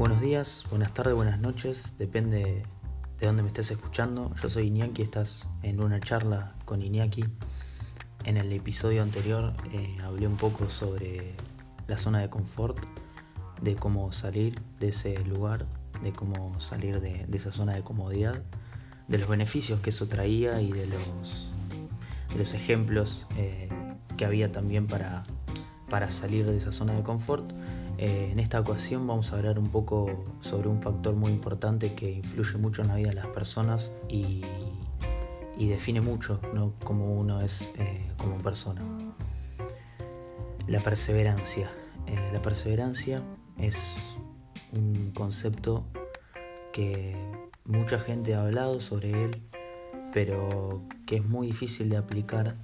Buenos días, buenas tardes, buenas noches, depende de dónde me estés escuchando. Yo soy Iñaki, estás en una charla con Iñaki. En el episodio anterior eh, hablé un poco sobre la zona de confort, de cómo salir de ese lugar, de cómo salir de, esa zona de comodidad, de los beneficios que eso traía y de los, los ejemplos eh, que había también para salir de esa zona de confort. Eh, en esta ocasión vamos a hablar un poco sobre un factor muy importante que influye mucho en la vida de las personas y, define mucho ¿no? cómo uno es eh, como persona. La perseverancia. Eh, la perseverancia es un concepto que mucha gente ha hablado sobre él, pero que es muy difícil de aplicar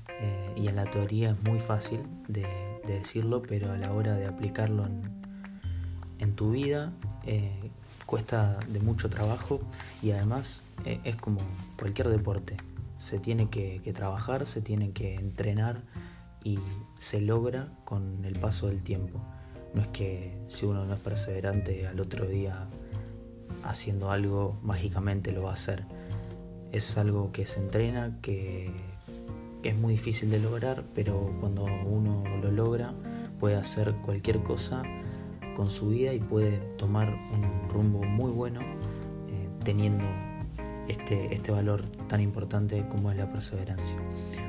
y en la teoría es muy fácil de, de decirlo, pero a la hora de aplicarlo en, tu vida eh, cuesta de mucho trabajo y además eh, es como cualquier deporte. Se tiene que, trabajar, se tiene que entrenar y se logra con el paso del tiempo. No es que si uno no es perseverante al otro día haciendo algo mágicamente lo va a hacer. Es algo que se entrena, que es muy difícil de lograr, pero cuando uno lo logra puede hacer cualquier cosa con su vida y puede tomar un rumbo muy bueno eh, teniendo este, este valor tan importante como es la perseverancia.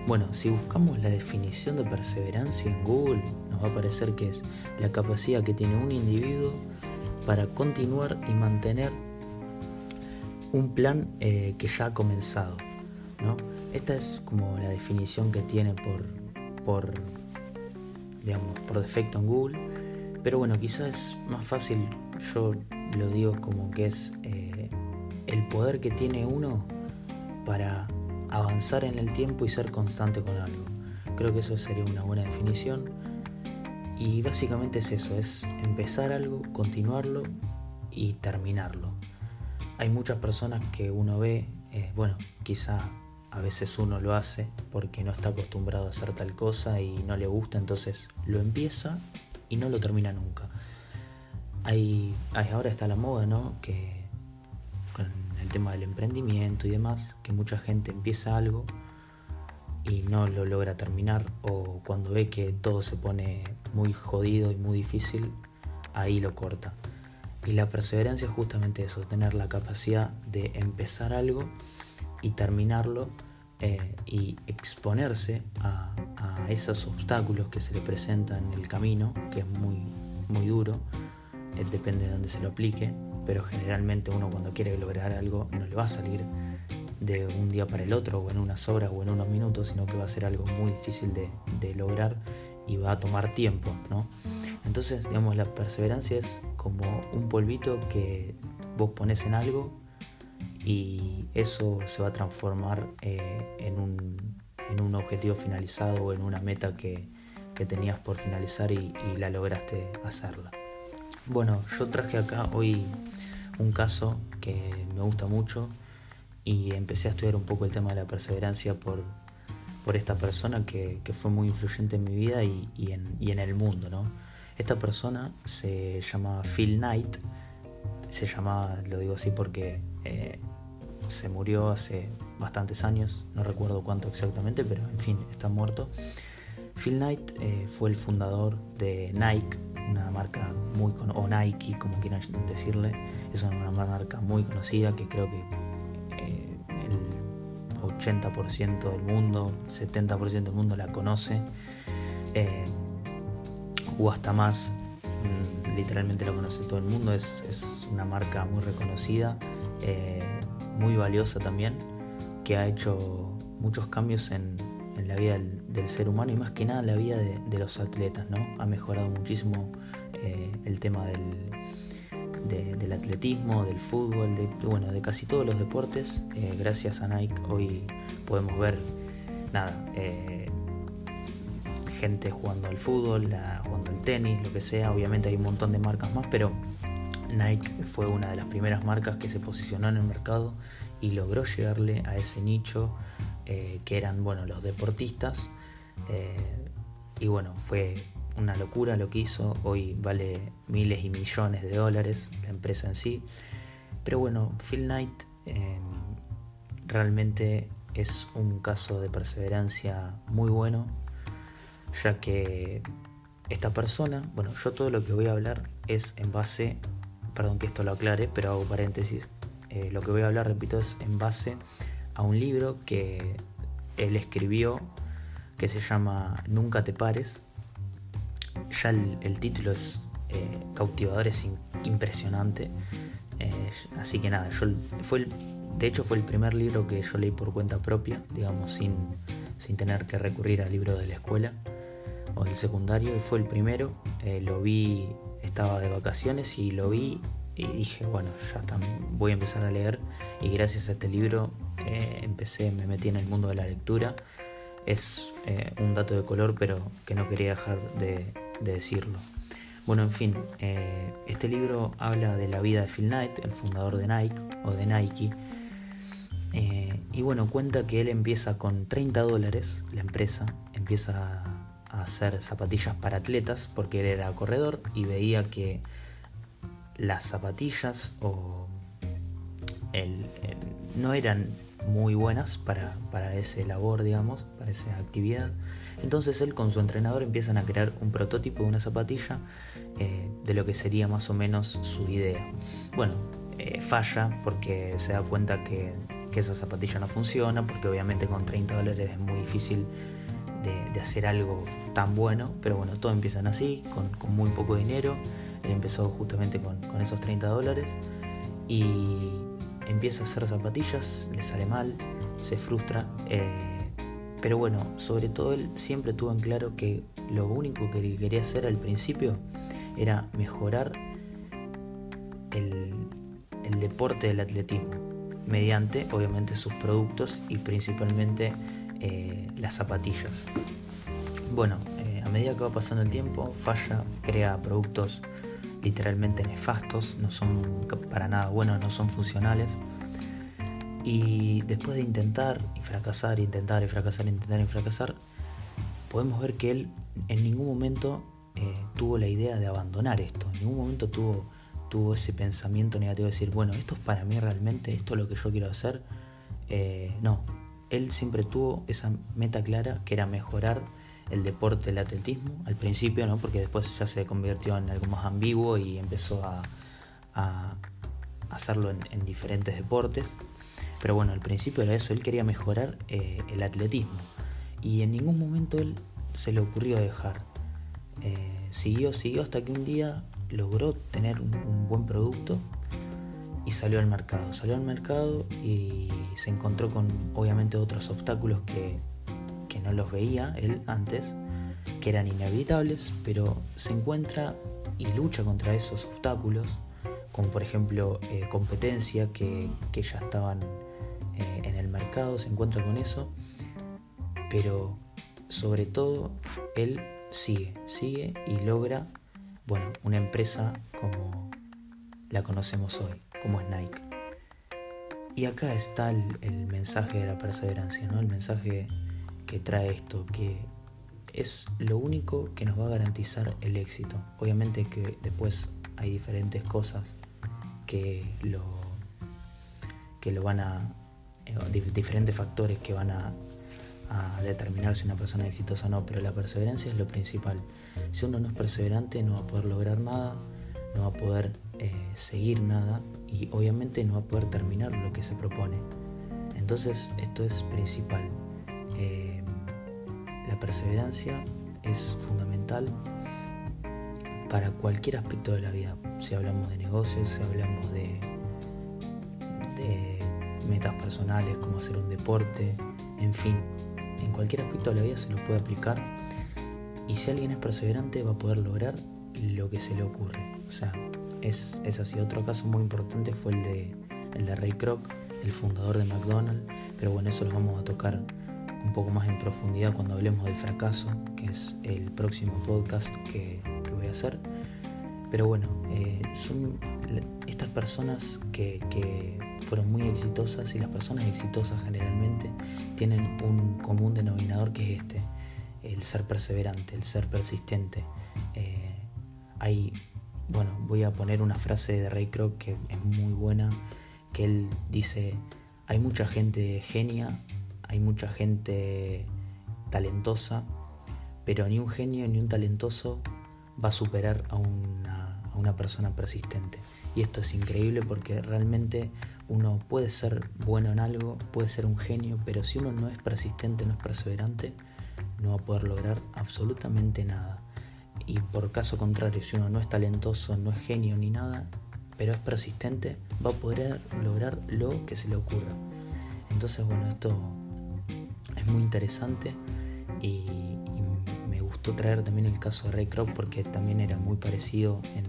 Bueno, si buscamos la definición de perseverancia en Google, nos va a aparecer que es la capacidad que tiene un individuo para continuar y mantener un plan eh, que ya ha comenzado. ¿No? Esta es como la definición que tiene por, por, digamos, por defecto en Google pero bueno, quizás es más fácil, yo lo digo como que es eh, el poder que tiene uno para avanzar en el tiempo y ser constante con algo. Creo que eso sería una buena definición. Y básicamente es eso, es empezar algo, continuarlo y terminarlo. Hay muchas personas que uno ve, eh, bueno, quizá a veces uno lo hace porque no está acostumbrado a hacer tal cosa y no le gusta, entonces lo empieza y no lo termina nunca. Hay, ahora está la moda, ¿no? Que con el tema del emprendimiento y demás, que mucha gente empieza algo y no lo logra terminar o cuando ve que todo se pone muy jodido y muy difícil, ahí lo corta. Y la perseverancia es justamente eso, tener la capacidad de empezar algo y terminarlo eh, y exponerse a, esos obstáculos que se le presentan en el camino, que es muy, muy duro, eh, depende de dónde se lo aplique, pero generalmente uno cuando quiere lograr algo no le va a salir de un día para el otro o en unas horas o en unos minutos, sino que va a ser algo muy difícil de, de lograr y va a tomar tiempo, ¿no? Entonces, digamos, la perseverancia es como un polvito que vos pones en algo y eso se va a transformar eh, en, un, en, un, objetivo finalizado o en una meta que, que tenías por finalizar y, la lograste hacerla. Bueno, yo traje acá hoy un caso que me gusta mucho y empecé a estudiar un poco el tema de la perseverancia por, por esta persona que, que, fue muy influyente en mi vida y, y, en, y, en, el mundo. ¿no? Esta persona se llamaba Phil Knight, se llamaba, lo digo así porque eh, se murió hace bastantes años, no recuerdo cuánto exactamente, pero en fin, está muerto. Phil Knight eh, fue el fundador de Nike, una marca muy o Nike, como quieran decirle, es una marca muy conocida que creo que eh, el 80% del mundo, 70% del mundo la conoce, eh, o hasta más, mm, literalmente la conoce todo el mundo, es, es una marca muy reconocida muy valiosa también, que ha hecho muchos cambios en, la vida del, ser humano y más que nada en la vida de, los atletas, ¿no? Ha mejorado muchísimo eh, el tema del, del atletismo, del fútbol, de, bueno, de casi todos los deportes. Eh, gracias a Nike hoy podemos ver, nada, eh, gente jugando al fútbol, jugando al tenis, lo que sea. Obviamente hay un montón de marcas más, pero Nike fue una de las primeras marcas que se posicionó en el mercado y logró llegarle a ese nicho eh, que eran bueno, los deportistas. Eh, y bueno, fue una locura lo que hizo, hoy vale miles y millones de dólares la empresa en sí. Pero bueno, Phil Knight em, realmente es un caso de perseverancia muy bueno, ya que esta persona, bueno, yo todo lo que voy a hablar es en base, perdón que esto lo aclare, pero hago paréntesis, eh, lo que voy a hablar, repito, es en base a un libro que él escribió que se llama Nunca te pares. Ya el, título es eh, cautivador, es impresionante. Eh, así que nada, yo fue de hecho fue el primer libro que yo leí por cuenta propia, digamos, sin, sin tener que recurrir al libro de la escuela o del secundario. Y fue el primero, eh, lo vi, estaba de vacaciones y lo vi y dije, bueno, ya está, voy a empezar a leer. Y gracias a este libro empecé, me metí en el mundo de la lectura es eh, un dato de color, pero que no quería dejar de, decirlo. Bueno, en fin, eh, este libro habla de la vida de Phil Knight, el fundador de Nike o de Nike. Eh, y bueno, cuenta que él empieza con 30 dólares, la empresa, empieza a hacer zapatillas para atletas porque él era corredor y veía que las zapatillas o no eran muy buenas para, para ese labor, digamos, para esa actividad. Entonces él con su entrenador empiezan a crear un prototipo de una zapatilla eh, de lo que sería más o menos su idea. Bueno, eh, falla porque se da cuenta que, que, esa zapatilla no funciona, porque obviamente con 30 dólares es muy difícil de, hacer algo tan bueno, pero bueno, todo empiezan así, con, muy poco dinero. Él empezó justamente con, esos 30 dólares y empieza a hacer zapatillas, le sale mal, se frustra. Eh, pero bueno, sobre todo él siempre tuvo en claro que lo único que quería hacer al principio era mejorar el, deporte del atletismo, mediante obviamente sus productos y principalmente eh, las zapatillas. Bueno, eh, a medida que va pasando el tiempo, falla, crea productos literalmente nefastos, no son para nada buenos, no son funcionales. Y después de intentar y fracasar, intentar y fracasar, intentar y fracasar, podemos ver que él en ningún momento eh, tuvo la idea de abandonar esto, en ningún momento tuvo, tuvo ese pensamiento negativo de decir, bueno, esto es para mí realmente, esto es lo que yo quiero hacer. No, él siempre tuvo esa meta clara que era mejorar el deporte, el atletismo, al principio, ¿no? porque después ya se convirtió en algo más ambiguo y empezó a, hacerlo en, diferentes deportes. Pero bueno, al principio era eso, él quería mejorar eh, el atletismo y en ningún momento él se le ocurrió dejar. Eh, siguió, siguió hasta que un día logró tener un, buen producto y salió al mercado. Salió al mercado y se encontró con obviamente otros obstáculos que no los veía él antes, que eran inevitables, pero se encuentra y lucha contra esos obstáculos, como por ejemplo eh, competencia que, ya estaban eh, en el mercado, se encuentra con eso, pero sobre todo él sigue, sigue y logra, bueno, una empresa como la conocemos hoy, como es Nike. Y acá está el, mensaje de la perseverancia, ¿no? El mensaje que trae esto, que es lo único que nos va a garantizar el éxito. Obviamente que después hay diferentes cosas que lo, que lo van a, eh, diferentes factores que van a, determinar si una persona es exitosa o no, pero la perseverancia es lo principal. Si uno no es perseverante no va a poder lograr nada, no va a poder eh, seguir nada y obviamente no va a poder terminar lo que se propone. Entonces esto es principal. Eh, la perseverancia es fundamental para cualquier aspecto de la vida. Si hablamos de negocios, si hablamos de, metas personales, como hacer un deporte, en fin, en cualquier aspecto de la vida se lo puede aplicar. Y si alguien es perseverante va a poder lograr lo que se le ocurre. O sea, es, es así. Otro caso muy importante fue el de, el de Ray Kroc, el fundador de McDonald's. Pero bueno, eso lo vamos a tocar un poco más en profundidad cuando hablemos del fracaso, que es el próximo podcast que, voy a hacer. Pero bueno, eh, son estas personas que, fueron muy exitosas y las personas exitosas generalmente tienen un común denominador que es este. el ser perseverante, el ser persistente. Eh, hay, bueno, voy a poner una frase de Ray Kroc que es muy buena, que él dice, hay mucha gente genia, hay mucha gente talentosa, pero ni un genio ni un talentoso va a superar a una, a una persona persistente. Y esto es increíble porque realmente uno puede ser bueno en algo, puede ser un genio, pero si uno no es persistente, no es perseverante, no va a poder lograr absolutamente nada. Y por caso contrario, si uno no es talentoso, no es genio ni nada, pero es persistente, va a poder lograr lo que se le ocurra. Entonces, bueno, esto es muy interesante y, me gustó traer también el caso de Ray Kroc porque también era muy parecido en,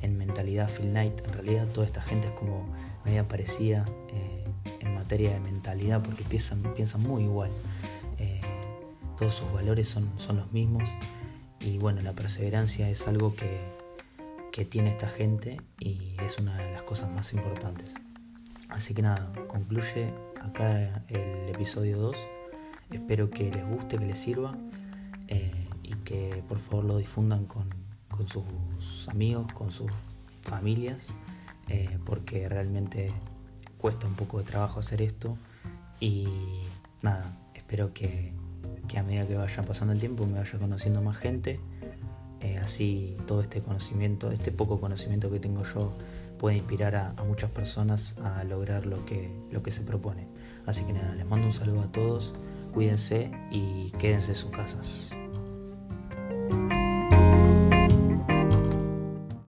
en mentalidad Phil Knight. En realidad toda esta gente es como media parecida eh, en materia de mentalidad porque piensan, piensan muy igual. Eh, todos sus valores son, son los mismos y bueno, la perseverancia es algo que, que tiene esta gente y es una de las cosas más importantes. Así que nada, concluye acá el episodio 2. Espero que les guste, que les sirva eh, y que por favor lo difundan con, con sus amigos, con sus familias, eh, porque realmente cuesta un poco de trabajo hacer esto y nada, espero que, que a medida que vaya pasando el tiempo me vaya conociendo más gente, eh, así todo este conocimiento, este poco conocimiento que tengo yo puede inspirar a, a, muchas personas a lograr lo que, lo que se propone. Así que nada, les mando un saludo a todos, cuídense y quédense en sus casas.